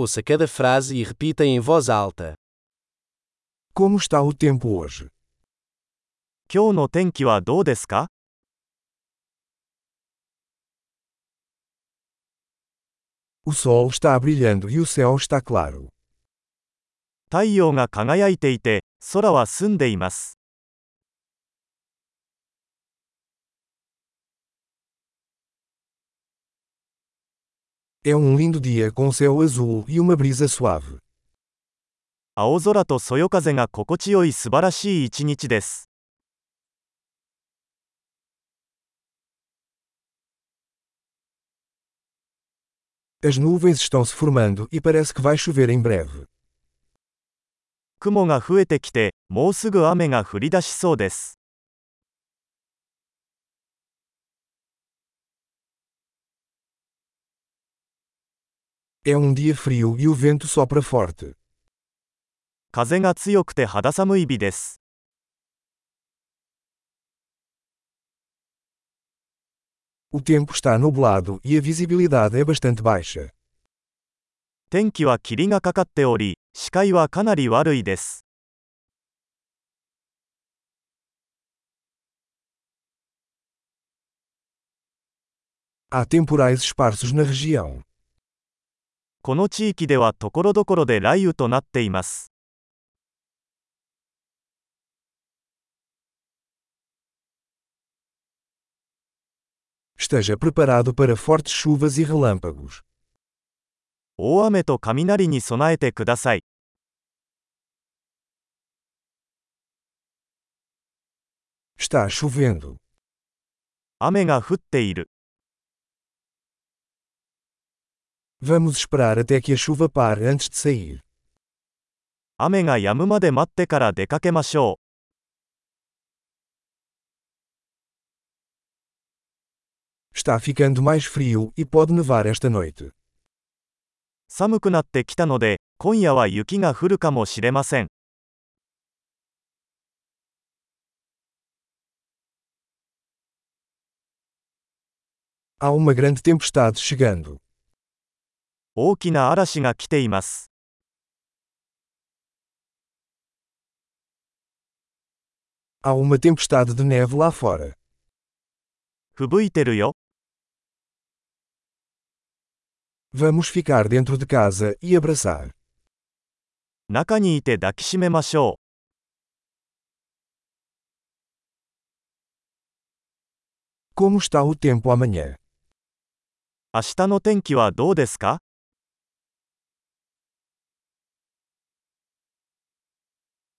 Ouça cada frase e repita em voz alta. Como está o tempo hoje? 今日の天気はどうですか O sol está brilhando e o céu está claro. 太陽が輝いていて、空は澄んでいます。 É um lindo dia com céu azul e uma brisa suave. 青空とそよ風が心地よい素晴らしい一日です。 As nuvens estão se formando e parece que vai chover em breve. 雲が増えてきて、もうすぐ雨が降り出しそうです。 É um dia frio e o vento sopra forte. 風が強くて肌寒い日です。 O tempo está nublado e a visibilidade é bastante baixa. 天気は霧がかかっており、視界はかなり悪いです。 Há temporais esparsos na região. この地域ではところどころで雷雨となっています。E. 大雨と雷に備えてください。雨が降っている。Vamos esperar até que a chuva pare antes de sair. 雨が止むまで待ってから出かけましょう。 Está ficando mais frio e pode nevar esta noite. 寒くなってきたので、今夜は雪が降るかもしれません。 Há uma grande tempestade chegando. 大きな嵐が来ています。Há uma tempestade de neve lá fora. 吹雪いてるよ。Vamos ficar dentro de casa e abraçar. 中にいて抱きしめましょう。Como está o tempo amanhã? 明日の天気はどうですか